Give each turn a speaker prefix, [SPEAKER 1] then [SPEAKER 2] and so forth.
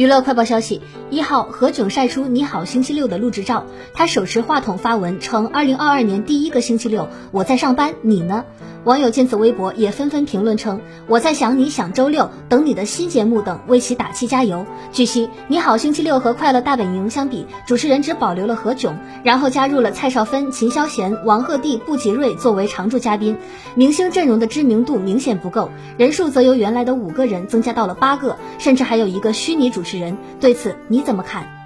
[SPEAKER 1] 娱乐快报消息：一号，何炅晒出《你好星期六》的录制照，他手持话筒发文称：“二零二二年第一个星期六，我在上班，你呢？”网友见此微博也纷纷评论称：“我在想你想周六，等你的新节目等，为其打气加油。”据悉，《你好星期六》和《快乐大本营》相比，主持人只保留了何炅，然后加入了蔡少芬、秦霄贤、王鹤棣、布吉瑞作为常驻嘉宾，明星阵容的知名度明显不够，人数则由原来的五个人增加到了八个，甚至还有一个虚拟主持人。对此你怎么看？